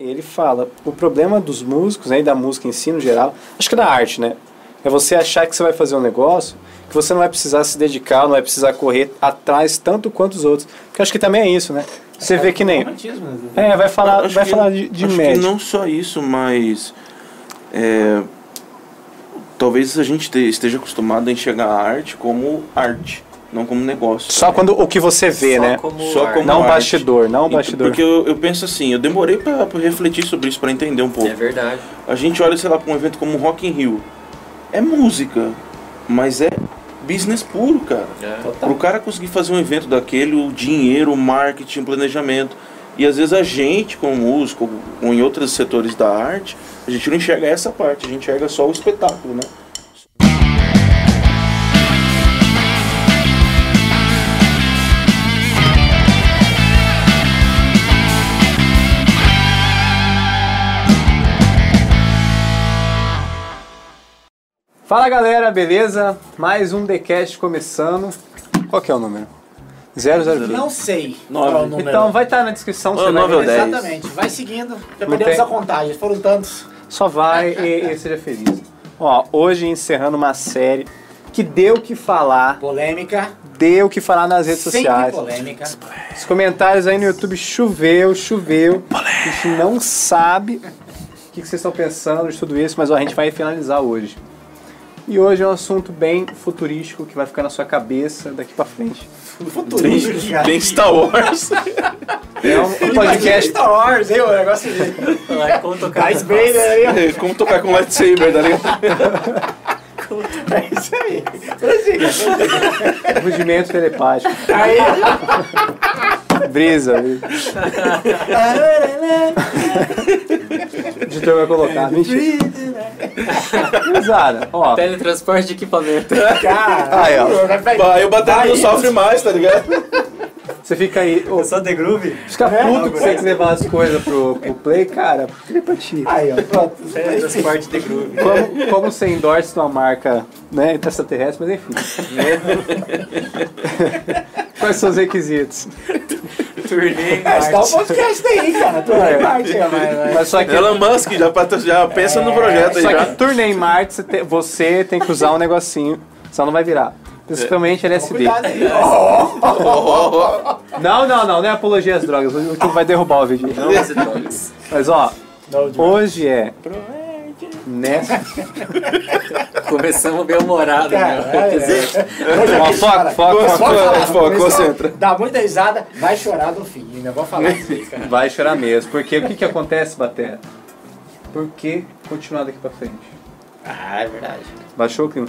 ele fala, o problema dos músicos, né, e da música em si no geral, acho que da arte, né? É você achar que você vai fazer um negócio que você não vai precisar se dedicar, não vai precisar correr atrás tanto quanto os outros. Porque acho que também é isso, né? Você vê que nem. É, vai falar, Acho vai que- falar de, de acho que não só isso, mas é, talvez a gente te- esteja acostumado a enxergar a arte como arte, não como negócio. Só quando o que você vê, Só né? como Só arte. como Não arte. bastidor, não Então, bastidor. Porque eu, eu penso assim, eu demorei pra, pra refletir sobre isso, pra entender um pouco. É verdade. A gente olha, sei lá, pra um evento como Rock in Rio. É música, mas é business puro, cara. É. Pro cara conseguir fazer um evento daquele, o dinheiro, o marketing, o planejamento. E às vezes a gente, como músico, ou em outros setores da arte, a gente não enxerga essa parte, a gente enxerga só o espetáculo, né? Fala galera, beleza? Mais um TheCast começando. Qual que é o número? 00 quê? Não sei qual é o número. Então vai estar na descrição, Ah, você vai nove ou ver. dez. Exatamente. Vai seguindo. Já Não perdemos tem- a contagem. Foram tantos. Só vai e, e seja feliz. Ó, hoje encerrando uma série que deu o que falar, Polêmica. deu o que falar nas redes Sempre sociais. polêmica. Os comentários aí no YouTube choveu, choveu. A gente não sabe o que que vocês estão pensando de tudo isso, mas ó, a gente vai finalizar hoje. E hoje é um assunto bem futurístico que vai ficar na sua cabeça daqui pra frente. Futurístico, cara. Bem Star Wars. É um, um podcast. Star Wars, hein? O negócio de Vai como tocar. Darth Vader aí. Como tocar com lightsaber, tá ligado? É isso aí. Prossiga. Rudimento telepático. Aí. Brisa. brisa. O editor vai colocar. Risada. Ó. Teletransporte de equipamento. Cara. Aí, ó. Aí o baterista não sofre mais, tá ligado? Você fica aí. ô, Só The Groove? Fica puto que você tem que levar as coisas pro, pro play, cara. Pra ti. Aí, ó. Pronto. Teletransporte The Groove. Como, como você endorse uma marca né, extraterrestre, mas enfim. Quais são os requisitos? Turnê em É, Marte. podcast aí, cara. Tu vai parte, mas, mas... Só que, Elon Musk já, já pensa no projeto aí só já. que turnê em Marte, você, te- você tem que usar um negocinho, senão não vai virar. Principalmente LSD. Cuidado aí. Não, não, não, não é apologia às drogas. O YouTube vai derrubar o vídeo. Não. Mas ó, hoje é. Nessa. Começamos bem humorado, Cara, né? é, é. Ó, foco, foco, foco. concentra. Dá muita risada, vai chorar no fim. Ainda vou falar isso aí, cara. Vai chorar mesmo. Porque o que, que acontece, Batera? Por que continuar daqui pra frente? Ah, é verdade. Baixou o clima?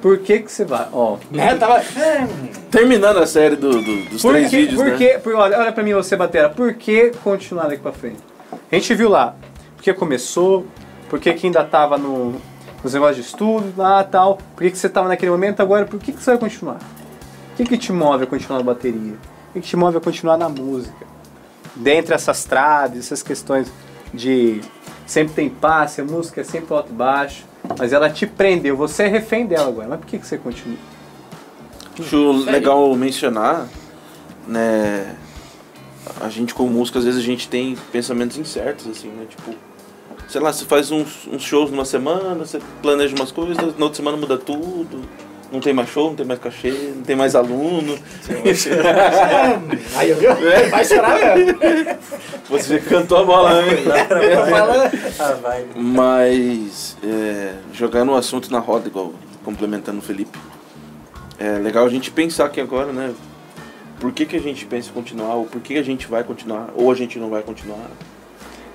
Por que que você vai? Ó. Né? Tava. Hum, Terminando a série do, do- dos Por três que, vídeos, por né? que, por- olha, olha pra mim você, Batera. Por que continuar daqui pra frente? A gente viu lá. Porque começou, porque que ainda tava no, nos negócios de estudo, lá tal. Por que, que você tava naquele momento agora? Por que, que você vai continuar? O que, que te move a continuar na bateria? O que, que te move a continuar na música? Dentre essas traves, essas questões de sempre tem passe, a música é sempre alto e baixo, mas ela te prendeu, você é refém dela agora. Mas por que, que você continua? Acho legal mencionar, né? A gente como músico, às vezes a gente tem pensamentos incertos, assim, né? Tipo, sei lá, você faz uns, uns shows numa semana, você planeja umas coisas, na outra semana muda tudo. Não tem mais show, não tem mais cachê, não tem mais aluno. Aí, viu? Vai chorar mesmo. Você cantou a bola, né? Tô falando. Ah, vai. Mas, é, jogando o assunto na roda, igual complementando o Felipe, é legal a gente pensar aqui agora, né? Por que, que a gente pensa em continuar, ou por que a gente vai continuar, ou a gente não vai continuar.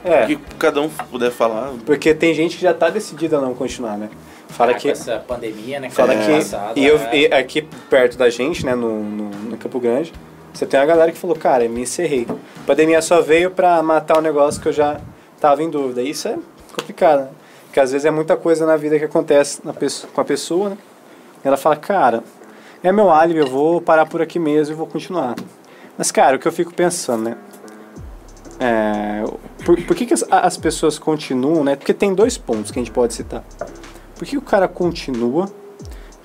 É. O que cada um puder falar. Porque tem gente que já tá decidida a não continuar, né? Fala Ah, que. com essa pandemia, né? Fala cara, que. passado, e, eu, é. e aqui perto da gente, né, no, no, no Campo Grande, você tem uma galera que falou, cara, eu me encerrei. A pandemia só veio pra matar um negócio que eu já tava em dúvida. E isso é complicado, né? Porque às vezes é muita coisa na vida que acontece na pessoa, com a pessoa, né? E ela fala, cara, é meu álibi, eu vou parar por aqui mesmo e vou continuar. Mas, cara, o que eu fico pensando, né? É, por, por que, que as, as pessoas continuam, né? Porque tem dois pontos que a gente pode citar. Por que o cara continua,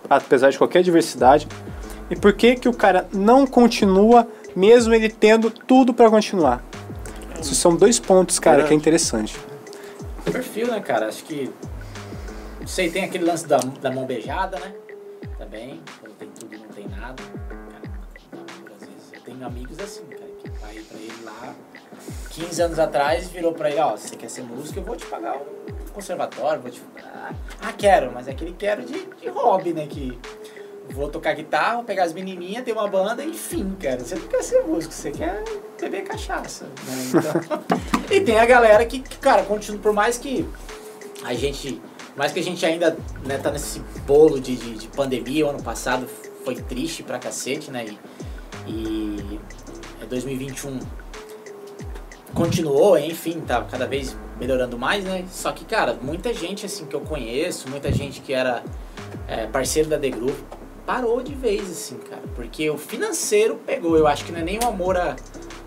apesar de qualquer diversidade? E por que, que o cara não continua, mesmo ele tendo tudo para continuar? Esses são dois pontos, cara, que é interessante. Perfil, né, cara? Acho que. Não sei, tem aquele lance da, da mão beijada, né? Também. Quando tem tudo e não tem nada. Cara, às vezes eu tenho amigos assim, cara, que vai pra ele lá 15 anos atrás virou pra ele, ó, se você quer ser músico, eu vou te pagar um conservatório, vou te. Ah, quero, mas é aquele quero de, de hobby, né? Que vou tocar guitarra, vou pegar as menininhas, ter uma banda, enfim, cara. Você não quer ser músico, você quer beber cachaça. Né? Então, e tem a galera que, que, cara, continua, por mais que a gente. Mais que a gente ainda né, tá nesse bolo de, de, de pandemia, o ano passado foi triste pra cacete, né? E, e é 2021 continuou, enfim, tá cada vez melhorando mais, né? Só que, cara, muita gente assim que eu conheço, muita gente que era é, parceiro da The Groove, parou de vez, assim, cara. Porque o financeiro pegou. Eu acho que não é nem o amor à,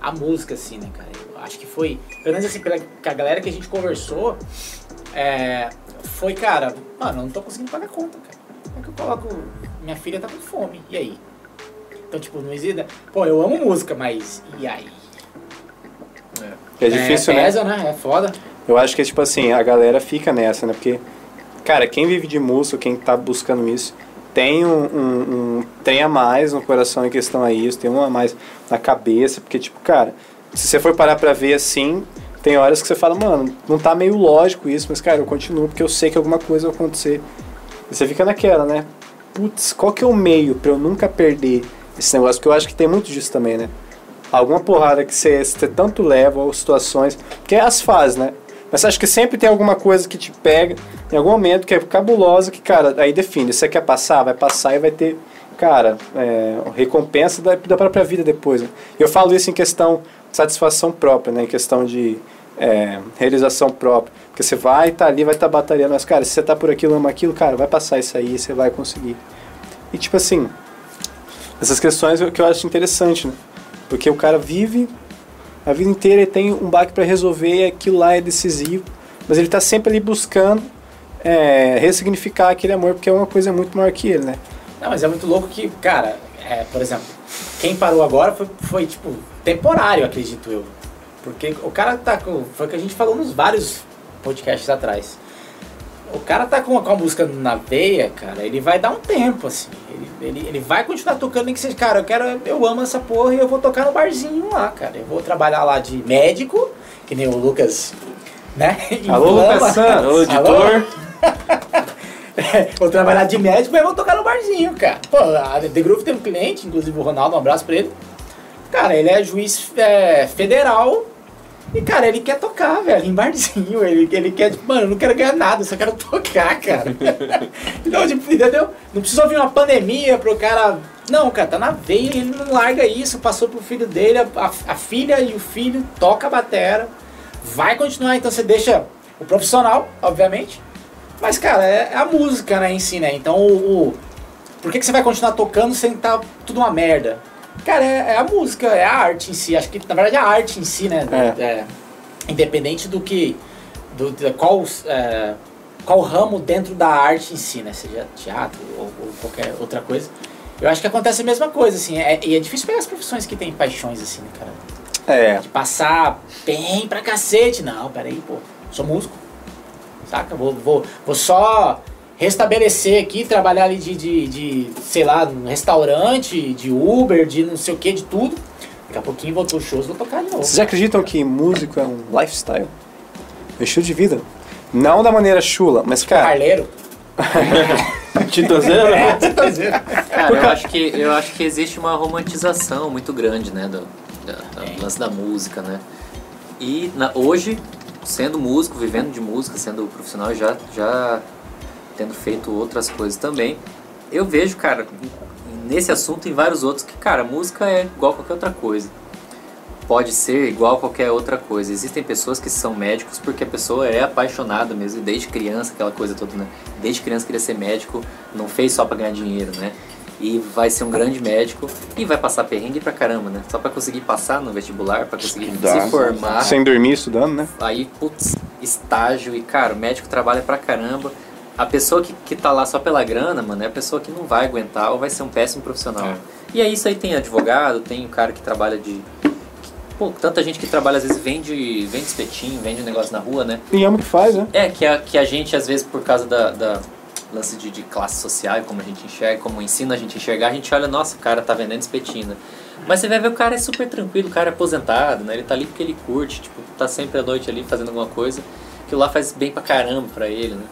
à música, assim, né, cara? Eu acho que foi, pelo menos assim, pela com a galera que a gente conversou, é, foi, cara, mano, eu não tô conseguindo pagar conta, cara. Como é que eu coloco. Minha filha tá com fome, e aí? Então, tipo, não existe. Pô, eu amo música, mas e aí? É difícil, né? pesa, né? É foda. Eu acho que, tipo assim, a galera fica nessa, né? Porque, cara, quem vive de música, quem tá buscando isso, tem um, um, um tem a mais no coração em questão a isso, tem um a mais na cabeça, porque, tipo, cara, se você for parar pra ver assim, tem horas que você fala, mano, não tá meio lógico isso, mas, cara, eu continuo porque eu sei que alguma coisa vai acontecer. E você fica naquela, né? Putz, qual que é o meio pra eu nunca perder esse negócio? Porque eu acho que tem muito disso também, né? Alguma porrada que você, tanto leva, ou situações, porque é as fases, né? Mas acha que sempre tem alguma coisa que te pega em algum momento que é cabulosa, que, cara, aí define. Você quer passar, vai passar e vai ter, cara, é, recompensa da, da própria vida depois. Né? Eu falo isso em questão de satisfação própria, né? Em questão de é, realização própria. Porque você vai estar tá ali, vai estar tá batalhando, mas, cara, se você tá por aquilo, ama aquilo, cara, vai passar isso aí, você vai conseguir. E, tipo assim, essas questões que eu acho interessante, né? Porque o cara vive a vida inteira e tem um baque para resolver e aquilo lá é decisivo. Mas ele está sempre ali buscando é, ressignificar aquele amor, porque é uma coisa muito maior que ele, né? Não, mas é muito louco que, cara, é, por exemplo, quem parou agora foi, foi, tipo, temporário, acredito eu. Porque o cara tá com. Foi o que a gente falou nos vários podcasts atrás. O cara tá com, com a música na veia, cara, ele vai dar um tempo, assim. Ele, ele, ele vai continuar tocando, nem que seja, cara, eu quero, eu amo essa porra e eu vou tocar no barzinho lá, cara. Eu vou trabalhar lá de médico, que nem o Lucas, né? Alô, Lucas Santos, Alô, editor. vou trabalhar de médico, eu vou tocar no barzinho, cara. Pô, a The Groove tem um cliente, inclusive o Ronaldo, um abraço pra ele. Cara, ele é juiz é, federal e, cara, ele quer tocar, velho, em barzinho. Ele, ele quer, tipo, mano, eu não quero ganhar nada, eu só quero tocar, cara. então, tipo, entendeu? Não precisa ouvir uma pandemia pro cara. Não, cara, tá na veia, ele não larga isso, passou pro filho dele, a, a, a filha e o filho toca a batera. Vai continuar, então você deixa o profissional, obviamente. Mas, cara, é, é a música, né, em si, né? Então, o, o por que, que você vai continuar tocando sem tá tudo uma merda? Cara, é, é, a música, é a arte em si. Acho que, na verdade, é a arte em si, né? É. É, independente do que. Do, qual, é, qual ramo dentro da arte em si, né? Seja teatro ou, ou, qualquer outra coisa. Eu acho que acontece a mesma coisa, assim. É, e é difícil pegar as profissões que têm paixões, assim, né, cara? É. De passar bem pra cacete. Não, peraí, pô. Sou músico. Saca? Vou, vou, vou só restabelecer aqui, trabalhar ali de, de, de, sei lá, num restaurante, de Uber, de não sei o que, de tudo. Daqui a pouquinho voltou os shows, vou tocar de novo. Vocês acreditam que músico é um lifestyle? Um estilo de vida? Não da maneira chula, mas cara. Carleiro. Titozeiro? Cara, eu acho, que, eu acho que existe uma romantização muito grande, né, do, da, da É. lance da música, né? E na- hoje, sendo músico, vivendo de música, sendo profissional, já, já tendo feito outras coisas também, eu vejo, cara, nesse assunto e em vários outros, que, cara, música é igual qualquer outra coisa. Pode ser igual qualquer outra coisa. Existem pessoas que são médicos porque a pessoa é apaixonada mesmo, desde criança, aquela coisa toda, né? Desde criança queria ser médico, não fez só pra ganhar dinheiro, né? E vai ser um grande médico e vai passar perrengue pra caramba, né? Só pra conseguir passar no vestibular, pra conseguir Estudar. se formar. Sem dormir, estudando, né? Aí, putz, estágio e, cara, o médico trabalha pra caramba. A pessoa que, que tá lá só pela grana, mano, é a pessoa que não vai aguentar ou vai ser um péssimo profissional. É. E aí isso aí tem advogado, tem o cara que trabalha de. que, pô, tanta gente que trabalha, às vezes vende, vende espetinho, vende um negócio na rua, né? E ama o que faz, né? É, que a, que a gente, às vezes, por causa da, da lance de, de classe social, como a gente enxerga, como ensina a gente a enxergar, a gente olha, nossa, o cara tá vendendo espetinho, né? Mas você vai ver o cara é super tranquilo, o cara é aposentado, né? Ele tá ali porque ele curte, tipo, tá sempre à noite ali fazendo alguma coisa. Aquilo lá faz bem pra caramba pra ele, né?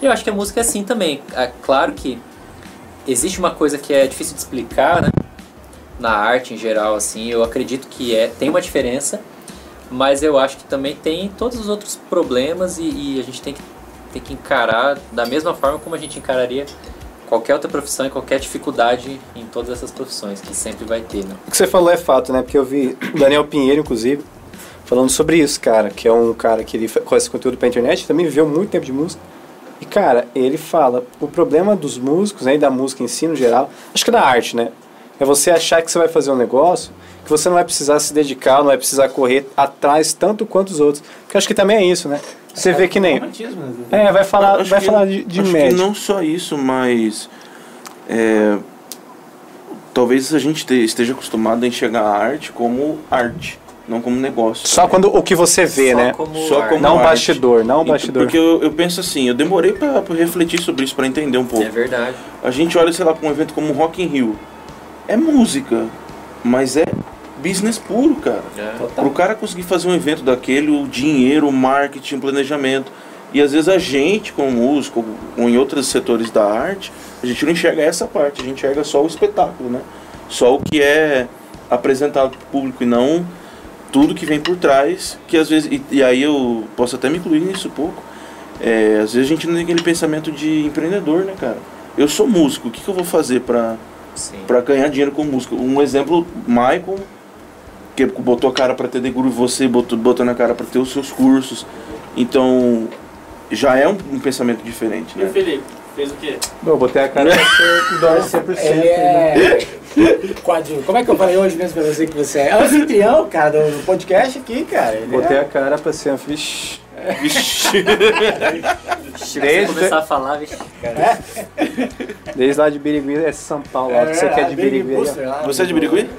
E eu acho que a música é assim também. É claro que existe uma coisa que é difícil de explicar, né? Na arte em geral, assim, eu acredito que é tem uma diferença, mas eu acho que também tem todos os outros problemas e, e a gente tem que, tem que encarar da mesma forma como a gente encararia qualquer outra profissão e qualquer dificuldade em todas essas profissões, que sempre vai ter, né? O que você falou é fato, né? Porque eu vi Daniel Pinheiro, inclusive, falando sobre isso, cara, que é um cara que ele faz conteúdo pra internet, também viveu muito tempo de música. E, cara, ele fala, o problema dos músicos, né, e da música em si, no geral, acho que da arte, né? É você achar que você vai fazer um negócio que você não vai precisar se dedicar, não vai precisar correr atrás tanto quanto os outros. Porque acho que também é isso, né? Você vê que nem... Né? É, vai falar, vai que- falar de, de acho médico. não só isso, mas é, talvez a gente te- esteja acostumado a enxergar a arte como arte, não como negócio. Só quando o que você vê, Só né? como Só arte. como Não arte. bastidor, não E- bastidor. Porque eu, eu penso assim, eu demorei pra, pra refletir sobre isso, pra entender um pouco. É verdade. A gente olha, sei lá, pra um evento como Rock in Rio. É música, mas é business puro, cara. É. Para o cara conseguir fazer um evento daquele, o dinheiro, o marketing, o planejamento. E às vezes a gente, como músico, ou em outros setores da arte, a gente não enxerga essa parte, a gente enxerga só o espetáculo, né? Só o que é apresentado para o público e não tudo que vem por trás, que às vezes, e, e aí eu posso até me incluir nisso um pouco, é, às vezes a gente não tem aquele pensamento de empreendedor, né, cara? Eu sou músico, o que, que eu vou fazer para para ganhar dinheiro com música. Um exemplo, Michael, que botou a cara para ter The Groove, você botou, botou na cara para ter os seus cursos. Então, já é um, um pensamento diferente, E o né? Felipe, fez o quê? Eu botei a cara pra ser dólar 100%. Ele é. Coadju- Como é que eu falei hoje mesmo pra você que você é? É o anfitrião, cara, do podcast aqui, cara. Ele Botei é... a cara pra ser. Vixe. Vixe. Se Desde- começar a falar, vixe, cara. Desde lá de Birigui é São Paulo. ó, que você quer de Birigui ó. Você é de Birigui?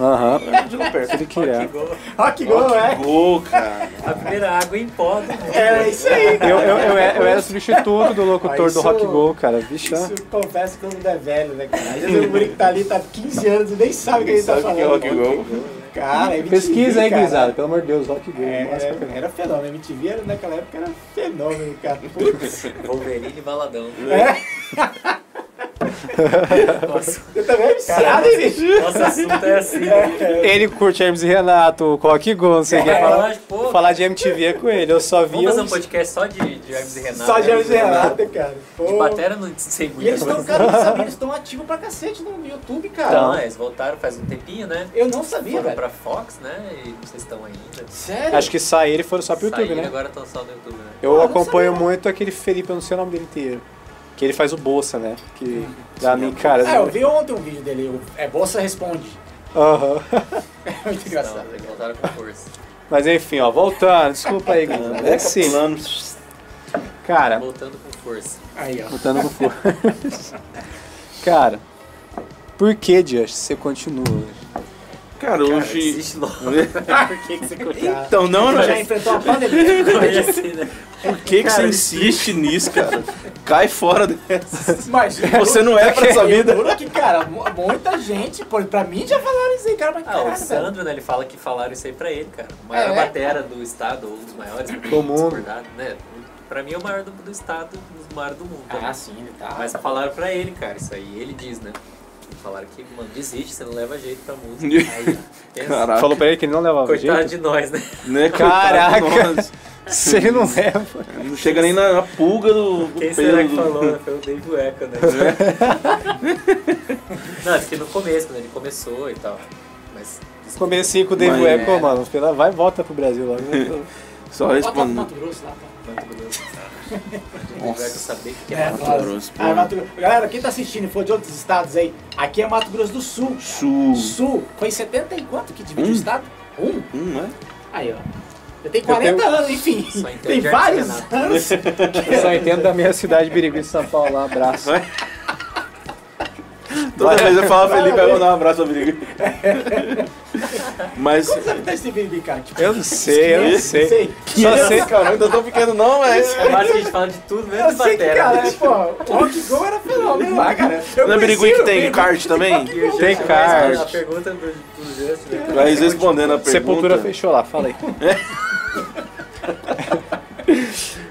Aham. Chegou perto. Ele que é. Rock Go, é? Gol, cara. A primeira água em pó mundo. É isso aí. Eu, eu, eu, era- eu era substituto do locutor do Rock Go, cara. Vixe, ó. Isso confesso que mundo é velho, né, cara? Às vezes o que tá ali tá 15 anos e nem sabe o que ele tá Sabe o que é falando. Rock Go? Cara, MTV, Pesquisa aí, gurizada. Pelo amor de Deus, Rock Go. É, massa pra era, caramba. era fenômeno. MTV era, naquela época era fenômeno, cara. Wolverine e baladão. É, Nossa, eu também é viciado, hein, bicho? nosso assunto é assim. né? É, Ele curte Hermes e Renato, Rock Go, não sei o que. É, Falar, pô. falar de MTV é com ele. Eu só Vamos via. fazer um podcast só de, de Hermes e Renato. Só de Hermes e Renato, cara. De Pô. batera não sei muito. E eles estão, cara, não sabia, eles estão ativos pra cacete no YouTube, cara. Então, é, eles voltaram faz um tempinho, né? Eu não sabia, Foram velho. pra Fox, né? E vocês estão ainda. Sério? Acho que saíram e foram só pro YouTube, Saíram, né? agora estão só no YouTube, né? Eu Ah, acompanho muito aquele Felipe, eu não sei o nome dele inteiro. Que ele faz o Bolsa, né? Que pra mim, cara. Ah, eu vi ontem um vídeo dele, o- é Bolsa Responde. Aham. É muito engraçado. Não, eles voltaram com força. Mas enfim, ó, voltando, desculpa aí, galera. É sim. Pulando. Cara, Voltando com força. Aí, ó. voltando com força. Cara, por que, Just, você continua? Cara, Cara, hoje. existe logo. Por que, que você continua? Então, não, não. Você já enfrentou a pandemia? Foi assim, né? Por que, que Cara, você insiste nisso, cara? Cai fora dessa. Mas Você não é pra essa vida. Juro que, cara, mu- muita gente, pô, pra mim já falaram isso aí, cara, mas Ah, caraca, o. Sandro, né, ele fala que falaram isso aí pra ele, cara. O maior É? batera do estado, ou um dos maiores Do mundo. né? Pra mim é o maior do, do estado, um dos maiores do mundo. Ah, sim, ele tá. Mas falaram pra ele, cara, isso aí. Ele diz, né? Falaram que, mano, desiste, você não leva jeito pra música. Aí, pensa. Falou pra ele que ele não levava coitado jeito? de nós, né? Né, Caraca. Se ele não leva. Não chega nem na, na pulga do, do Quem pelo será que do- falou, né? Foi o Dave Weca, né? não, acho que no começo, quando ele começou e tal. Mas. Comecinho com o Dave Mas- Echo, mano. Espera, Vai e volta pro Brasil logo. Só respondendo. Mato Grosso lá, cara. Mato Grosso. Weca saber que é É, Mato. Grosso. Ah, Mato. Galera, quem tá assistindo e for de outros estados aí, aqui é Mato Grosso do Sul. Sul. Sul. Foi em 70 e quanto que divide Um. o estado? Um? Hum, é? Aí, ó. Eu tenho 40 anos, enfim. Só entende Tem vários anos. Eu só entendo da minha cidade, Birigui, São Paulo. lá, abraço. Toda vez eu falo Felipe, vai mandar um abraço pra briga. Mas. Como você tá esse vídeo, cara? Tipo, Eu não sei, eu não sei. sei. Só sei. cara, ainda tão pequeno não, mas. É mais que a gente fala de tudo, mesmo Eu de que, batera. cara, é, pô, o Rock Go era fenômeno lá, cara. Eu Não é conheci Birigui que o tem kart também? Tem card. A pergunta do, do gesto, né? Mas respondendo a pergunta. Sepultura fechou lá, fala aí.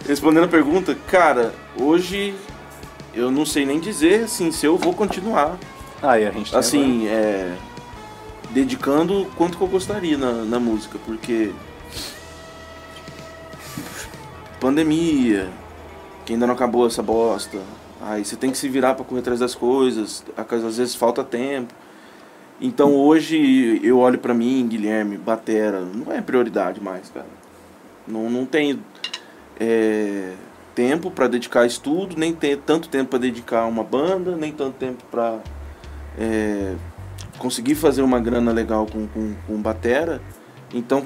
Respondendo a pergunta, cara, hoje eu não sei nem dizer assim se eu vou continuar. Aí a gente tem Assim, é. Dedicando o quanto que eu gostaria na, na música, porque. Pandemia, que ainda não acabou essa bosta. Aí você tem que se virar pra correr atrás das coisas, às vezes falta tempo. Então hoje eu olho pra mim, Guilherme, Batera, não é prioridade mais, cara. Não, não tenho é, tempo pra dedicar a estudo, nem ter tanto tempo pra dedicar a uma banda, nem tanto tempo pra é, conseguir fazer uma grana legal com, com, com Batera. Então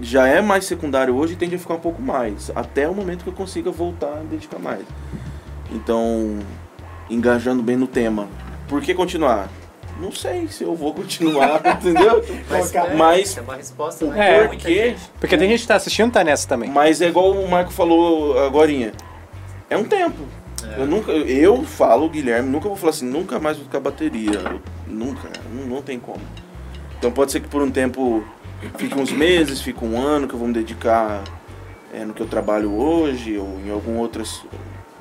já é mais secundário hoje e tende a ficar um pouco mais, até o momento que eu consiga voltar a dedicar mais. Então, engajando bem no tema. Por que continuar? Não sei se eu vou continuar, entendeu? Mas, cara, é, mas- é uma resposta, É, né? Muita porque-. Porque tem gente que tá assistindo tá nessa também. Mas é igual o Marco falou agorinha. É um tempo. Eu nunca, eu falo, Guilherme, nunca vou falar assim, nunca mais vou tocar bateria. Eu- nunca, não, não tem como. Então pode ser que por um tempo fique uns meses, fique um ano que eu vou me dedicar é, no que eu trabalho hoje ou em algumas outras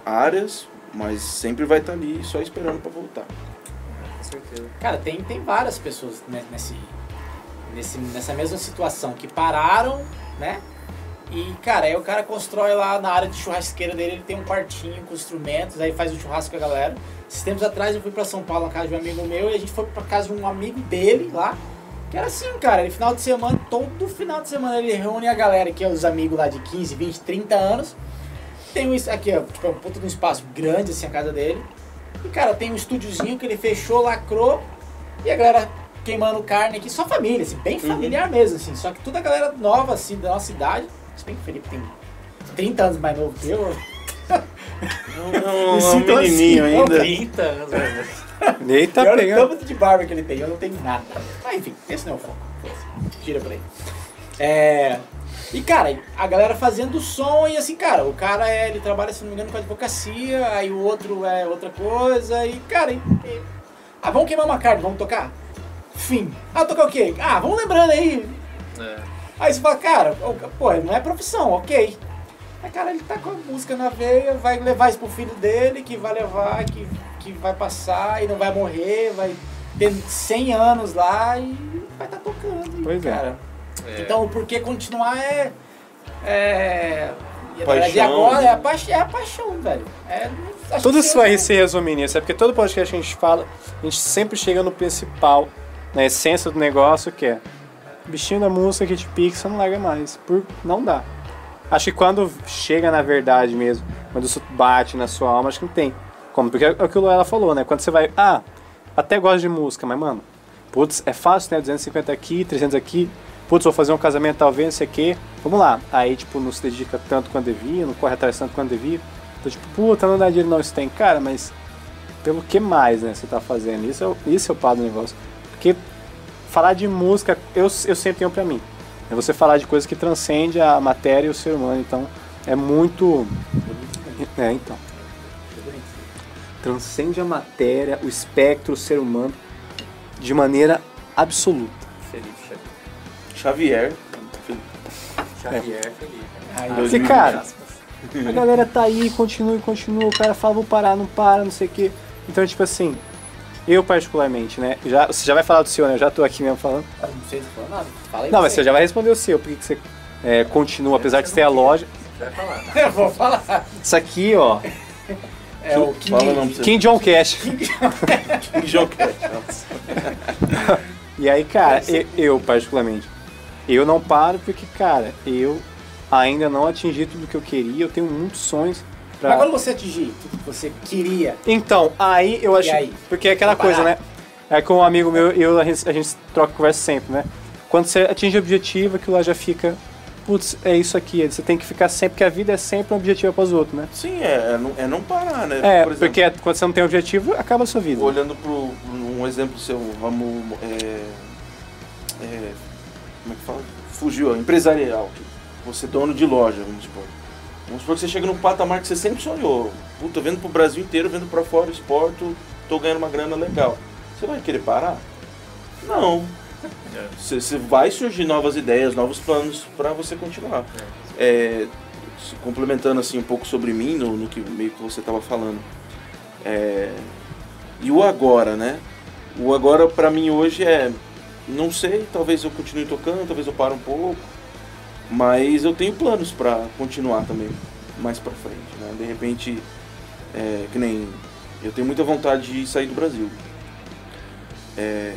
áreas, mas sempre vai estar ali só esperando para voltar. Cara, tem, tem várias pessoas ne- nesse, nesse, nessa mesma situação que pararam, né? E, cara, aí o cara constrói lá na área de churrasqueira dele, ele tem um quartinho com instrumentos, aí faz o churrasco com a galera. Esses tempos atrás eu fui pra São Paulo na casa de um amigo meu e a gente foi pra casa de um amigo dele lá. Que era assim, cara, ele final de semana, todo final de semana ele reúne a galera, que é os amigos lá de 15, 20, 30 anos. Tem um, aqui, ó, tipo, um puta de um espaço grande, assim, a casa dele. E, cara, tem um estúdiozinho que ele fechou, lacrou, e a galera queimando carne aqui, só família, assim, bem familiar mesmo, assim. Só que toda a galera nova, assim, da nossa idade. Se bem que o Felipe tem 30 anos mais novo que eu. Não, Me é um sinto assim, menininho não, ainda. 30 anos, velho. Nem tá o pegando. tanto de barba que ele tem, eu não tenho nada. Mas enfim, esse não é o foco. Tira por aí. É. E cara, a galera fazendo som e assim, cara, o cara é, ele trabalha, se não me engano, com advocacia, aí o outro é outra coisa, e cara, e, e- ah, vamos queimar uma carne, vamos tocar? Fim. Ah, tocar o quê? Ah, vamos lembrando aí. É. Aí você fala, cara, pô, não é profissão, ok. Mas cara, ele tá com a música na veia, vai levar isso pro filho dele, que vai levar, que, que vai passar e não vai morrer, vai ter 100 anos lá e vai estar tocando. Pois é. cara. É. Então, o porquê continuar é. É. e na Paixão. verdade, agora é a, paixão, é a paixão, velho. É, acho Tudo que isso vai se resumir nisso, é porque todo podcast que a gente fala, a gente sempre chega no principal, na essência do negócio, que é bichinho da música que te pica, você não larga mais. Por, não dá. Acho que quando chega na verdade mesmo, quando isso bate na sua alma, acho que não tem. Como? Porque é o que o Luela falou, né? Quando você vai, ah, até gosto de música, mas mano, putz, é fácil, né? 250 aqui, 300 aqui, putz, vou fazer um casamento talvez, não sei o quê. Vamos lá. Aí, tipo, não se dedica tanto quanto devia, não corre atrás tanto quanto devia. Então, tipo, puta, não dá dinheiro não, isso tem. Cara, mas pelo que mais, né, você tá fazendo? Isso é, isso é o pá do negócio. Porque falar de música, eu, eu sempre tenho pra mim. É você falar de coisas que transcende a matéria e o ser humano. Então, é muito... É, então. Transcende a matéria, o espectro, o ser humano, de maneira absoluta. Felipe Xavier. Xavier. Felipe. Mil cara. A galera tá aí, continua e continua, o cara fala, vou parar, não para, não sei o quê. Então, tipo assim, eu particularmente, né? Já, você já vai falar do seu, né? Eu já tô aqui mesmo falando. Não sei se falou nada. Fala aí Não, mas você já vai responder o seu, por que que você é, continua, apesar de ter a loja. Você vai falar. Eu vou falar. Isso aqui, ó, É o King. Fala o nome pra você. King John Cash. King John Cash. E aí, cara, eu, eu, particularmente, eu não paro porque, cara, eu ainda não atingi tudo que eu queria, eu tenho muitos sonhos pra... Mas quando você atingir tudo que você queria, Então, aí eu acho. aí? Porque é aquela coisa, né? É com um amigo meu, eu, a, gente, a gente troca conversa sempre, né? Quando você atinge o objetivo, aquilo lá já fica. Putz, é isso aqui. Você tem que ficar sempre, porque a vida é sempre um objetivo após o outro, né? Sim, é, é, não, é não parar, né? É, Por exemplo, porque quando você não tem objetivo, acaba a sua vida. olhando para um exemplo seu, vamos. É, é, como é que fala? Fugiu, empresarial. Você é dono de loja, vamos supor. Vamos supor que você chega num patamar que você sempre sonhou. Puta, vendo pro Brasil inteiro, vendo pra fora, exporto, tô ganhando uma grana legal. Você vai querer parar? Não. Você você vai surgir novas ideias, novos planos pra você continuar. É, se- complementando assim um pouco sobre mim, no, no que meio que você tava falando. É, e o agora, né? O agora pra mim hoje é, não sei, talvez eu continue tocando, talvez eu pare um pouco, mas eu tenho planos pra continuar também mais pra frente, né? De repente, é, que nem eu tenho muita vontade de sair do Brasil. É,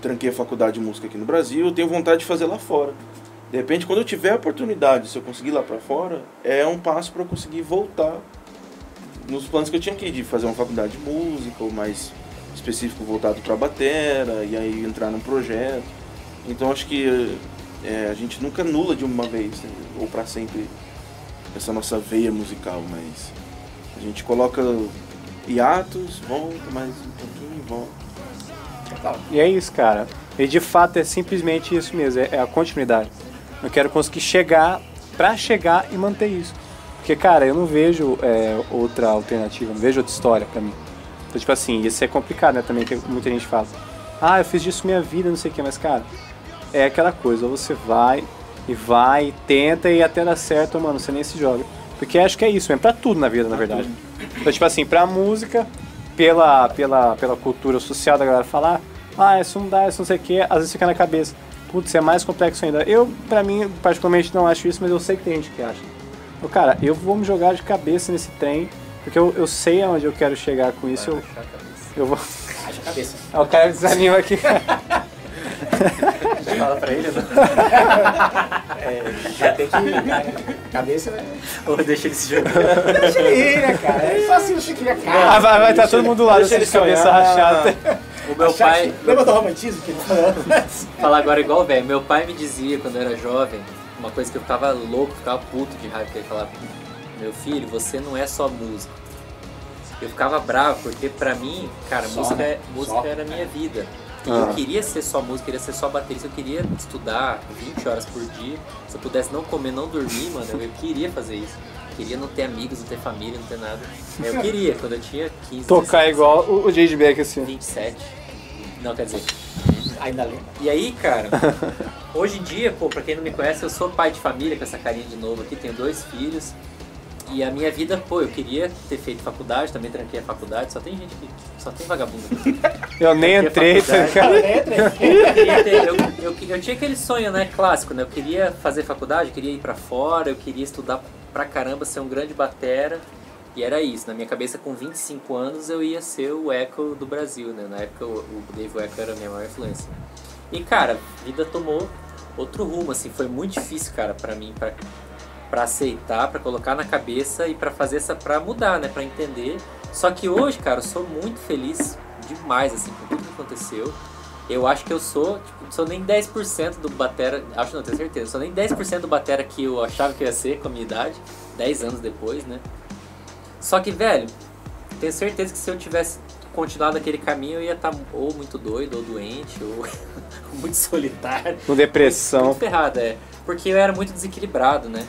tranquei a faculdade de música aqui no Brasil, eu tenho vontade de fazer lá fora. De repente, quando eu tiver a oportunidade, se eu conseguir ir lá pra fora, é um passo para eu conseguir voltar nos planos que eu tinha aqui, de fazer uma faculdade de música, ou mais específico voltado para batera, e aí entrar num projeto. Então acho que é, a gente nunca anula de uma vez, né, ou para sempre, essa nossa veia musical, mas a gente coloca hiatos, volta mais um pouquinho, volta. E é isso, cara. E de fato é simplesmente isso mesmo, é é a continuidade. Eu quero conseguir chegar pra chegar e manter isso. Porque, cara, eu não vejo é, outra alternativa, não vejo outra história pra mim. Então, tipo assim, isso é complicado, né, também, que muita gente fala. Ah, eu fiz disso minha vida, não sei o que, mas, cara, é aquela coisa, você vai e vai, e tenta e até dá certo, mano, você nem se joga. Porque acho que é isso mesmo, pra tudo na vida, na verdade. Então, tipo assim, pra música, pela, pela, pela cultura social da galera falar, ah, isso não dá, isso não sei o que, às vezes fica na cabeça. Putz, é mais complexo ainda. Eu, pra mim, particularmente não acho isso, mas eu sei que tem gente que acha. Ô, cara, eu vou me jogar de cabeça nesse trem, porque eu, eu sei aonde eu quero chegar com isso. Eu, eu vou. Haja a cabeça. Ah, o cara desanima aqui. Fala pra ele, né? É, já tem que. A cabeça, né? Ou deixa ele se jogar. Deixa ele ir, né, cara? É só assim você cria Ah, cara. vai vai estar todo mundo lá, deixa assim, ele de cabeça rachada. O meu pai, Lembra do romantismo que ele falou falar agora igual velho, meu pai me dizia quando eu era jovem, uma coisa que eu ficava louco, ficava puto de raiva, que ele falava, meu filho, você não é só músico. Eu ficava bravo, porque pra mim, cara, Só, música, né? é, música Só. era a minha vida. E Ah. eu queria ser só música, queria ser só baterista, eu queria estudar 20 horas por dia. Se eu pudesse não comer, não dormir, mano, eu queria fazer isso. Queria não ter amigos, não ter família, não ter nada. Eu queria, quando eu tinha 15, Tocar 16, igual o, o J.J. Beck, assim. 27. Não, quer dizer, Ainda lembra? e aí, cara, hoje em dia, pô, pra quem não me conhece, eu sou pai de família com essa carinha de novo aqui, tenho dois filhos. E a minha vida, pô, eu queria ter feito faculdade, também tranquei a faculdade, só tem gente que. Só tem vagabundo aqui. Eu nem entrei, tá ligado? Entra, Eu, eu, eu, eu tinha aquele sonho, né, clássico, né? Eu queria fazer faculdade, eu queria ir pra fora, eu queria estudar pra caramba, ser um grande batera. E era isso, na minha cabeça com 25 anos eu ia ser o Echo do Brasil, né? Na época o, o Dave Echo era a minha maior influência. E cara, a vida tomou outro rumo, assim, foi muito difícil, cara, pra mim, pra, pra aceitar, pra colocar na cabeça e pra fazer essa, pra mudar, né? Pra entender. Só que hoje, cara, eu sou muito feliz demais, assim, com tudo que aconteceu. Eu acho que eu sou, tipo, não sou nem 10% do batera, acho não, tenho certeza, sou nem 10% do batera que eu achava que eu ia ser com a minha idade, 10 anos depois, né? Só que, velho, tenho certeza que se eu tivesse continuado aquele caminho, eu ia estar ou muito doido, ou doente, ou muito solitário. Com depressão. Muito ferrado, é. Porque eu era muito desequilibrado, né?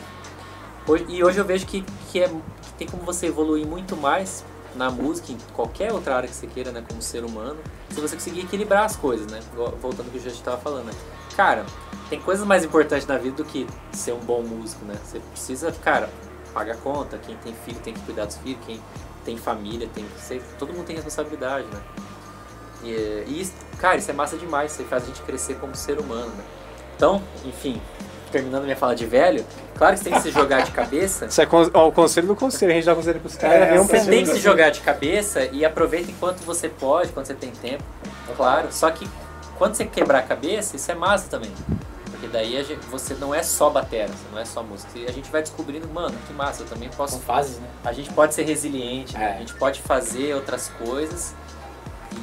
E hoje eu vejo que, que, é, que tem como você evoluir muito mais na música, em qualquer outra área que você queira, né? Como ser humano, se você conseguir equilibrar as coisas, né? Voltando ao que a gente estava falando, né? Cara, tem coisas mais importantes na vida do que ser um bom músico, né? Você precisa, cara, pagar conta, quem tem filho tem que cuidar dos filhos, quem tem família tem que ser... Todo mundo tem responsabilidade, né? E, e cara, isso é massa demais, isso faz a gente crescer como ser humano, né? Então, enfim, terminando minha fala de velho, claro que você tem que se jogar de cabeça. Isso é con- ó, o conselho do conselho. A gente dá conselho pros caras. É, vem um você tem que se jogar de cabeça e aproveita enquanto você pode, quando você tem tempo, claro. Só que quando você quebrar a cabeça, isso é massa também. Porque daí a gente- você não é só batera, você não é só música. E a gente vai descobrindo, mano, que massa, eu também posso São fases, né? a gente pode ser resiliente, né? É. a gente pode fazer outras coisas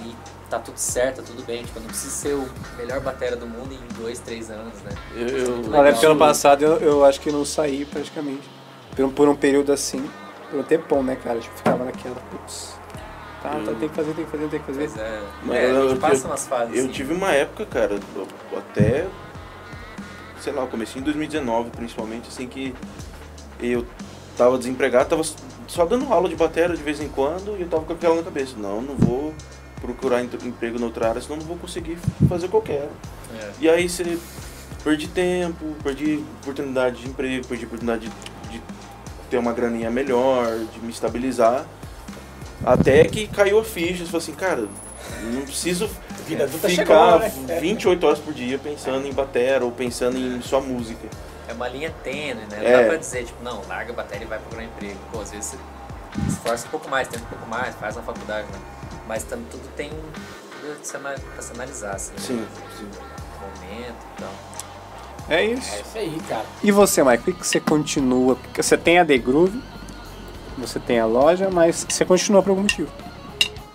e tá tudo certo, tá tudo bem. Tipo, eu não preciso ser o melhor batera do mundo em dois, três anos, né? Eu, eu, Na época do ano isso- passado eu, eu acho que não saí praticamente. Por um, por um período assim, por um tempão, né, cara? Tipo, ficava naquela, putz. Tá, tá, tem que fazer, tem que fazer, tem que fazer. Pois é. Mas é, a eu- gente eu- passa umas fases. Eu assim. tive uma época, cara, eu- até, sei lá, eu comecei em 2019, principalmente, assim, que eu tava desempregado, tava só dando aula de bateria de vez em quando e eu tava com aquela na cabeça, não, não vou procurar emprego noutra área, senão não vou conseguir fazer qualquer. É. E aí você perdi tempo, perdi oportunidade de emprego, perdi oportunidade de, de ter uma graninha melhor, de me estabilizar. Até que caiu a ficha, você falou assim, cara, não preciso Vida adulta ficar chegou, né? 28 horas por dia pensando em batera ou pensando em só música. É uma linha tênue, né? Não É. dá pra dizer, tipo, não, larga a bateria e vai procurar emprego. Pô, às vezes você se esforça um pouco mais, tenta um pouco mais, faz uma faculdade, né? Mas tam- tudo tem pra se analisar, assim. né? Sim, sim. Momento e tal. É É isso. isso aí, cara. E você, Mike, por que você continua? Porque você tem a The Groove, você tem a loja, mas você continua por algum motivo.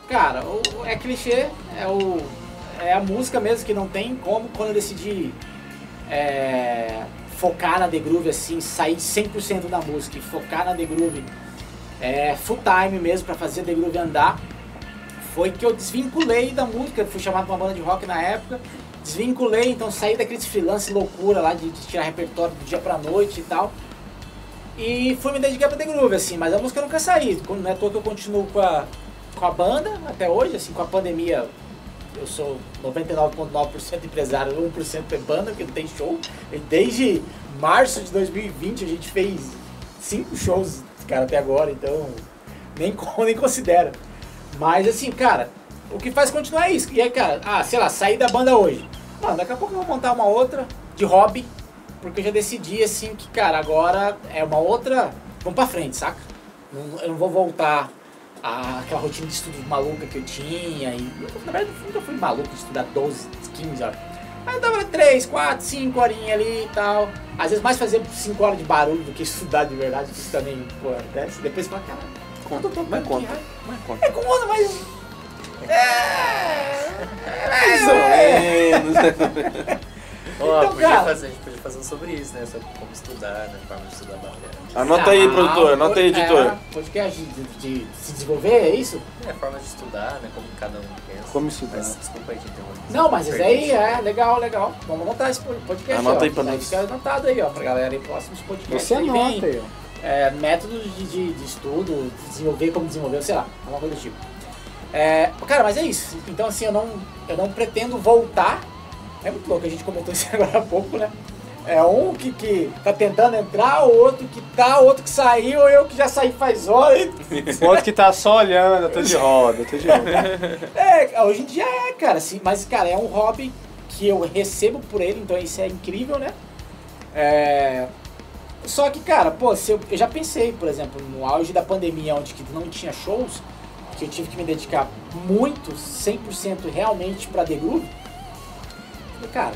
Cara, o, é clichê, é, o, é a música mesmo que não tem como quando eu decidi é, focar na The Groove, assim, sair 100% da música e focar na The Groove é, full time mesmo pra fazer a The Groove andar. Foi que eu desvinculei da música, fui chamado pra uma banda de rock na época, desvinculei, então saí daqueles freelance loucura lá de, de tirar repertório do dia pra noite e tal. E fui me dedicar pra The Groove, assim, mas a música nunca saí. Não é à toa que eu continuo com a, com a banda até hoje, assim, com a pandemia. Eu sou 99,9% empresário, 1% é banda, porque não tem show. E desde março de 2020 a gente fez cinco shows, cara, até agora, então nem, nem considera. Mas assim, cara, o que faz continuar é isso. E aí, cara, ah, sei lá, sair da banda hoje. Mano, daqui a pouco eu vou montar uma outra de hobby, porque eu já decidi assim que, cara, agora é uma outra. Vamos pra frente, saca? Eu não vou voltar àquela rotina de estudo maluca que eu tinha. E, na verdade, eu nunca fui maluco de estudar 12, 15 horas. Mas eu dava 3, 4, 5 horinhas ali e tal. Às vezes mais fazer 5 horas de barulho do que estudar de verdade. Isso também, pô, acontece. Depois você fala, cara, Conta, mas conta, mas conta. É conta, mas. É. Mais ou menos. Ó, Então, podia cara- fazer, a gente podia fazer um sobre isso, né? Sobre como estudar, né? Forma de estudar bateria. Anota aí, Ah, produtor, anota aí, é, editor. podcast de, de- de se desenvolver, é isso? É, forma de estudar, né? Como cada um pensa. Como estudar. Mas, desculpa aí te interromper. Não, mas isso aí é legal, legal. Vamos montar esse podcast. Anota ó. aí pra Vai nós. ficar anotado aí, ó, pra galera em próximos podcasts. Você aí anota aí, ó. É, métodos de, de, de estudo, desenvolver como desenvolver, sei lá, alguma coisa do tipo. É, cara, mas é isso. Então assim, eu não, eu não pretendo voltar. É muito louco, a gente comentou isso agora há pouco, né? É um que, que tá tentando entrar, o outro que tá, o outro que saiu, eu que já saí faz hora. e- O outro que tá só olhando, eu tô de roda, eu tô de roda. É, hoje em dia é, cara, assim, mas, cara, é um hobby que eu recebo por ele, então isso é incrível, né? É, Só que, cara, pô, se eu, eu já pensei, por exemplo, no auge da pandemia, onde que não tinha shows, que eu tive que me dedicar muito, 100% realmente pra The Groove, cara,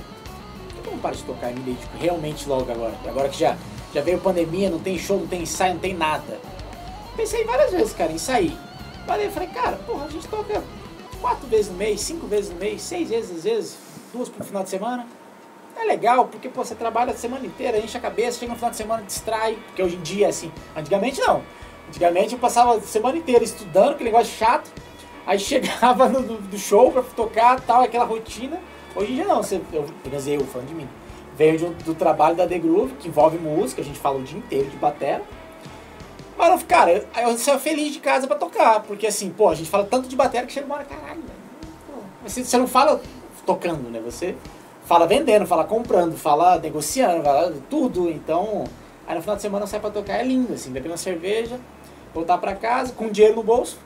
por que eu não paro de tocar e me dedico realmente logo agora? Agora que já, já veio pandemia, não tem show, não tem ensaio, não tem nada. Pensei várias vezes, cara, em sair. Falei, cara, porra, a gente toca quatro vezes no mês, cinco vezes no mês, seis vezes às vezes, duas pro final de semana. É legal, porque pô, você trabalha a semana inteira, enche a cabeça, chega no final de semana, distrai. Porque hoje em dia, assim, antigamente não. Antigamente eu passava a semana inteira estudando, aquele negócio chato. Aí chegava no, do show pra tocar, tal, aquela rotina. Hoje em dia não, você, eu, menos eu, falando de mim. De um- do trabalho da The Groove, que envolve música, a gente fala o dia inteiro de batera. Mas, cara, eu, eu saio feliz de casa pra tocar, porque assim, pô, a gente fala tanto de bateria que chega uma hora, caralho, velho. Você, você não fala tocando, né? Você fala vendendo, fala comprando, fala negociando, fala tudo. Então, aí no final de semana eu saio pra tocar, é lindo, assim, beber uma cerveja, voltar pra casa com dinheiro no bolso,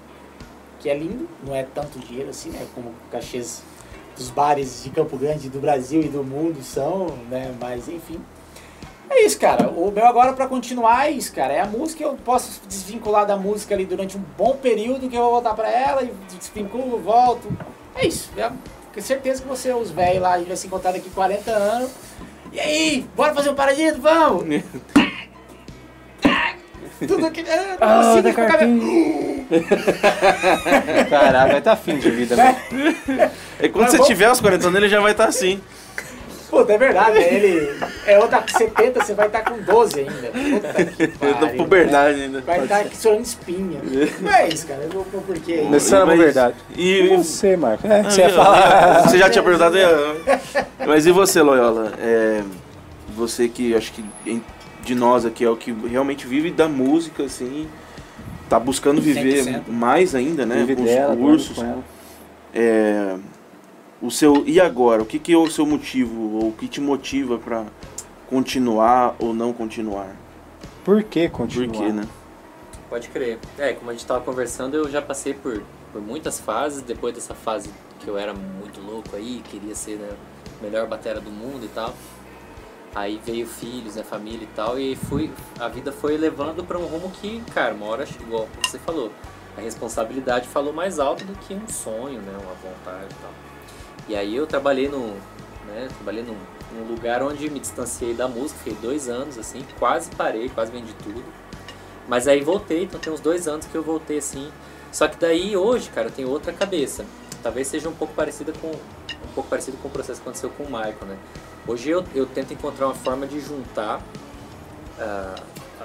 que é lindo, não é tanto dinheiro assim, né? Como cachês dos bares de Campo Grande do Brasil e do mundo são, né? Mas enfim. É isso, cara. O meu agora pra continuar é isso, cara. É a música, eu posso desvincular da música ali durante um bom período que eu vou voltar pra ela e desvinculo, volto. É isso. Eu tenho certeza que você, os velhos lá, a gente vai se encontrar daqui 40 anos. E aí, bora fazer um paradinho? Vamos! Tudo aqui. Ah, Ah, consigo da. Caralho, vai tá fim de vida, né? E quando Mas você vamos- tiver os 40 anos, ele já vai estar assim. Puta, é verdade, né? ele é outra 70, você vai estar com 12 ainda. Puta que Da pariu, puberdade né? ainda. Vai estar suando espinha. Não é isso, cara. Eu vou por quê? Mas- Isso era uma Mas- verdade. E, E você, Marco? É, você falar. Você já tinha perguntado? eu- Mas e você, Loyola? É, você que acho que de nós aqui é o que realmente vive da música, assim, tá buscando viver 100%. mais ainda, né? Vive com dela, os cursos. com ela. É, o seu e agora? O que, que é o seu motivo ou o que te motiva pra continuar ou não continuar? Por que Por continuar? quê, né? Pode crer. É, como a gente tava conversando, eu já passei por, por muitas fases. Depois dessa fase que eu era muito louco aí, queria ser né, o melhor batera do mundo e tal. Aí veio filhos, né, família e tal, e fui, a vida foi levando para um rumo que, cara, uma hora chegou, como você falou, a responsabilidade falou mais alto do que um sonho, né, uma vontade e tal. E aí eu trabalhei no, né, trabalhei num, num lugar onde me distanciei da música, fiquei dois anos assim, quase parei, quase vendi tudo. Mas aí voltei, então tem uns dois anos que eu voltei assim. Só que daí hoje, cara, eu tenho outra cabeça. Talvez seja um pouco parecida com um pouco parecido com o processo que aconteceu com o Michael, né? Hoje eu, eu tento encontrar uma forma de juntar ah,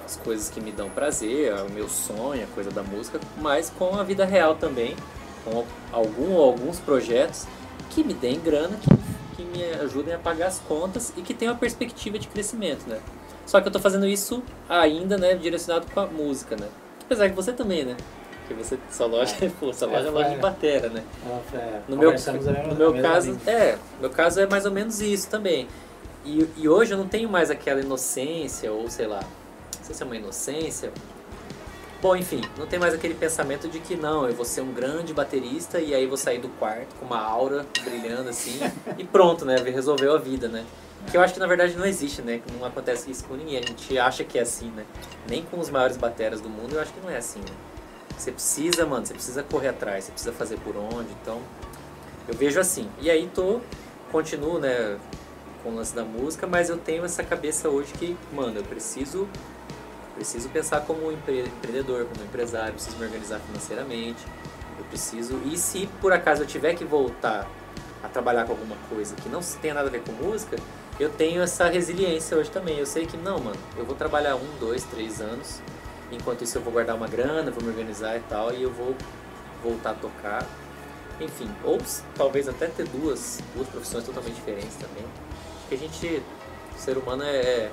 as coisas que me dão prazer, o meu sonho, a coisa da música, mas com a vida real também, com algum ou alguns projetos que me deem grana, que, que me ajudem a pagar as contas e que tenham uma perspectiva de crescimento, né? Só que eu tô fazendo isso ainda, né, direcionado com a música, né? Apesar que você também, né? Porque você, sua loja, pô, sua É, loja é loja de é. batera, né? É, No meu, no meu caso, é, meu caso é mais ou menos isso também. E, e hoje eu não tenho mais aquela inocência, ou sei lá, não sei se é uma inocência. Bom, enfim, não tem mais aquele pensamento de que não, eu vou ser um grande baterista e aí vou sair do quarto com uma aura brilhando assim e pronto, né? Resolveu a vida, né? Que eu acho que na verdade não existe, né? Não acontece isso com ninguém. A gente acha que é assim, né? Nem com os maiores bateras do mundo eu acho que não é assim, né? Você precisa, mano, você precisa correr atrás, você precisa fazer por onde, então eu vejo assim. E aí tô, continuo, né, com o lance da música, mas eu tenho essa cabeça hoje que, mano, eu preciso preciso pensar como empre- empreendedor, como empresário, preciso me organizar financeiramente. Eu preciso, e se por acaso eu tiver que voltar a trabalhar com alguma coisa que não tenha nada a ver com música, eu tenho essa resiliência hoje também. Eu sei que não, mano, eu vou trabalhar um, dois, três anos. Enquanto isso eu vou guardar uma grana, vou me organizar e tal, e eu vou voltar a tocar. Enfim, ou talvez até ter duas, duas profissões totalmente diferentes também. Acho que a gente, o ser humano é, é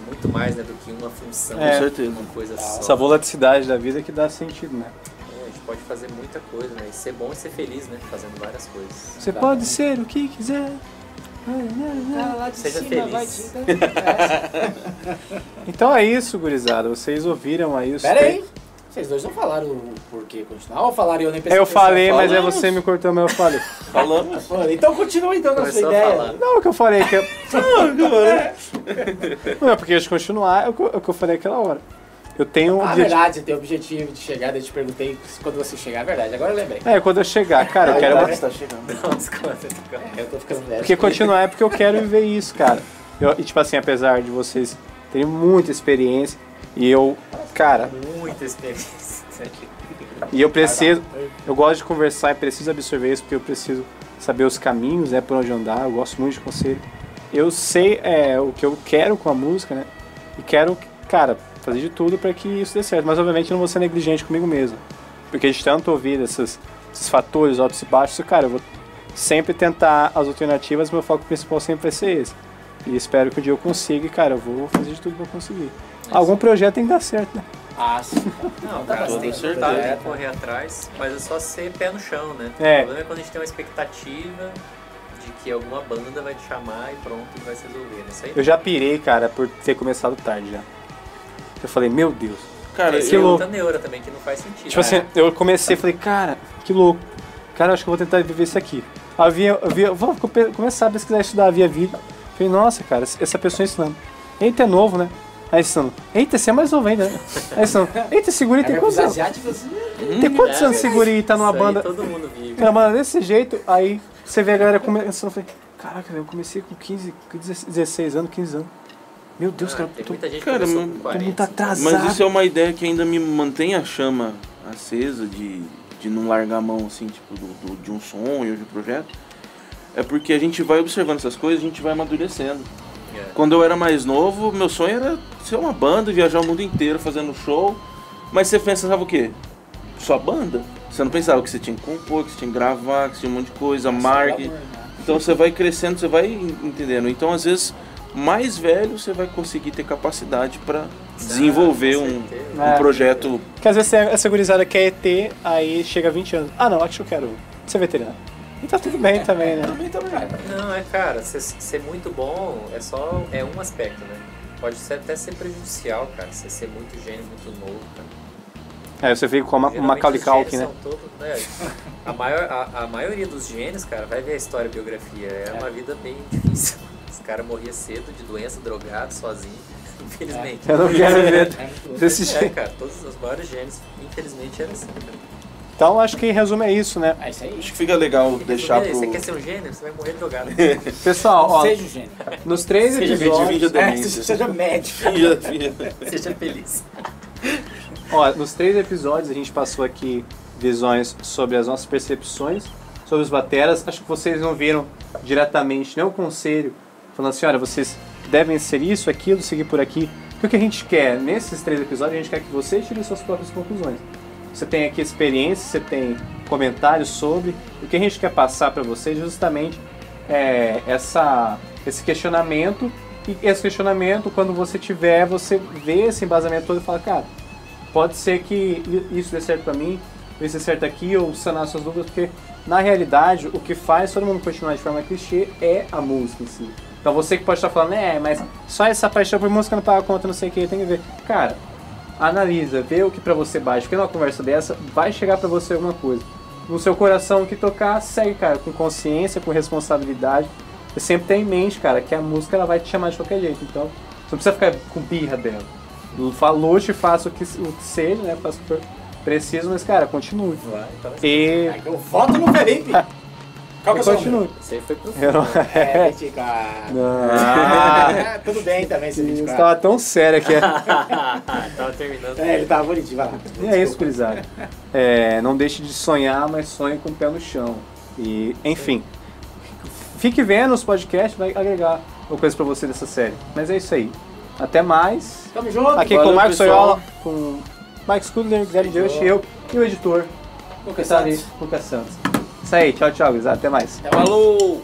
muito mais né, do que uma função, É. Com certeza. uma coisa só. Essa volatilidade da vida que dá sentido, né? É, a gente pode fazer muita coisa, né? E ser bom e ser feliz, né? Fazendo várias coisas. Você pode ser o que quiser. Cara de Seja cima feliz. vai te dar- Então é isso, gurizada. Vocês ouviram aí os Pera aí. Vocês dois não falaram o porquê continuar ou falaram e eu nem pensei É, Eu falei, mas aí Falamos. você me cortou, mas eu falei. Falamos. Mano, Então continua então na sua Começou a ideia. falar. Não, o que eu falei que. Não é porque a gente continuar, é o que eu- é o que eu falei aquela hora. Eu tenho um Ah, objetivo. verdade, você tem o objetivo de chegar, daí eu te perguntei se quando você chegar, é verdade. Agora eu lembrei. É, quando eu chegar, cara, eu quero. Verdade está chegando. Não, desculpa, desculpa. Eu tô ficando velho. Porque continuar é porque eu quero viver isso, cara. Eu, e tipo assim, apesar de vocês terem muita experiência, e eu, cara, Experiência. e eu preciso, eu gosto de conversar e preciso absorver isso porque eu preciso saber os caminhos, né, por onde andar, eu gosto muito de conselho. Eu sei é, o que eu quero com a música, né, e quero, cara, fazer de tudo para que isso dê certo, mas obviamente eu não vou ser negligente comigo mesmo. Porque de tanto ouvir esses, esses fatores altos e baixos, cara, eu vou sempre tentar as alternativas, meu foco principal sempre vai ser esse. E espero que um dia eu consiga, e, cara, eu vou fazer de tudo pra conseguir. Algum projeto tem que dar certo, né? Ah, sim. Não, cara, toda você tem que que correr atrás, mas é só ser pé no chão, né? É. O problema é quando a gente tem uma expectativa de que alguma banda vai te chamar e pronto, vai se resolver. né? Isso aí Eu já pirei, cara, por ter começado tarde já. Eu falei, meu Deus. Cara, Esse que é eu, louco. outra neura também, que não faz sentido. Tipo assim, eu comecei e falei, cara, que louco. Cara, eu acho que eu vou tentar viver isso aqui. Aí eu via, eu via, eu vou come- começar a pesquisar estudar via vídeo. Falei, nossa, cara, essa pessoa ensinando. Eita, é novo, né? Aí ensinando. Eita, você é mais novo ainda, né? Aí ensinando. Eita, esse guri tem quantos os anos? assim, Tem quantos anos esse guri tá numa banda? todo mundo vive. Uma banda desse jeito, aí você vê a galera começando. Eu falei, caraca, eu comecei com 15, com 16 anos, 15 anos. Meu Deus, Ah, cara, tem tô, muita gente que Cara, tô 40. muito 50. atrasado. mas isso é uma ideia que ainda me mantém a chama acesa de, de não largar a mão, assim, tipo, do, do- de um sonho, de um projeto. É porque a gente vai observando essas coisas, a gente vai amadurecendo. É. Quando eu era mais novo, meu sonho era ser uma banda, viajar o mundo inteiro fazendo show. Mas você pensava o quê? Só banda? Você não pensava que você tinha que compor, que você tinha que gravar, que você tinha um monte de coisa, marketing. Amor, né? Então você vai crescendo, você vai en- entendendo. Então às vezes mais velho você vai conseguir ter capacidade para desenvolver com um, um É. projeto. Porque às vezes essa gurizada quer ter, aí chega 20 anos. Ah, não, acho que eu quero ser veterinário. E tá tudo bem também, né? Também, também. Não, é cara, ser, ser muito bom é só é um aspecto, né? Pode ser, até ser prejudicial, cara, você ser muito gênio, muito novo, cara. É, você fica com uma, uma gênios né? são todos- é, a, maior, a, a maioria dos gênios, cara, vai ver a história, a biografia. É uma vida bem difícil. Os caras morriam cedo de doença, drogado, sozinho. Infelizmente. Eu não quero ver É muito louco. desse É, jeito. cara, todos os maiores gênios, infelizmente, era assim. Cara. Então acho que em resumo é isso, né? É isso aí. Acho que fica legal deixar pro. Você quer ser um gênio? Você vai morrer drogado. Pessoal, ó, Seja um gênio. nos três Seja episódios. É, seja médico. Seja feliz. Ó, nos três episódios a gente passou aqui visões sobre as nossas percepções sobre os bateras. Acho que vocês não viram diretamente nenhum conselho falando assim, olha, vocês devem ser isso, aquilo, seguir por aqui. Porque o que a gente quer nesses três episódios, a gente quer que vocês tirem suas próprias conclusões. Você tem aqui experiência, você tem comentários sobre. O que a gente quer passar para vocês é justamente é, essa, esse questionamento. E esse questionamento, quando você tiver, você vê esse embasamento todo e fala, cara, pode ser que isso dê certo pra mim, isso dê certo aqui, ou sanar suas dúvidas, porque na realidade o que faz todo mundo continuar de forma clichê é a música em si. Então você que pode estar falando, é, mas só essa paixão por música não paga conta, não sei o que, tem que ver. Cara, analisa, vê o que pra você bate, porque numa conversa dessa vai chegar pra você alguma coisa. No seu coração o que tocar, segue, cara, com consciência, com responsabilidade. Você sempre tem em mente, cara, que a música ela vai te chamar de qualquer jeito. Então, você não precisa ficar com birra dela. Falou, te faça o que, o que seja, né? Faça o que for preciso, mas, cara, continue. Vai, então, E. Eu voto no Felipe. Qual que o seu continue. número? Isso aí foi pro Eu não... É, Betica. Não. Ah, tudo bem também, Isso Felipe. tava tão sério aqui. Tava terminando. É, ele tava bonitinho, vai lá. E é isso, gurizada. É, não deixe de sonhar, mas sonhe com o pé no chão. E, enfim. Fique vendo os podcasts, vai agregar uma coisa pra você dessa série. Mas é isso aí. Até mais. Tamo junto. Aqui Valeu, com o Marcos. Soyola, com Mike Scudler, Guilherme Just, eu e o editor, Lucas Santos. Lucas Santos. Isso aí, tchau, tchau, mais. Até mais. Falou!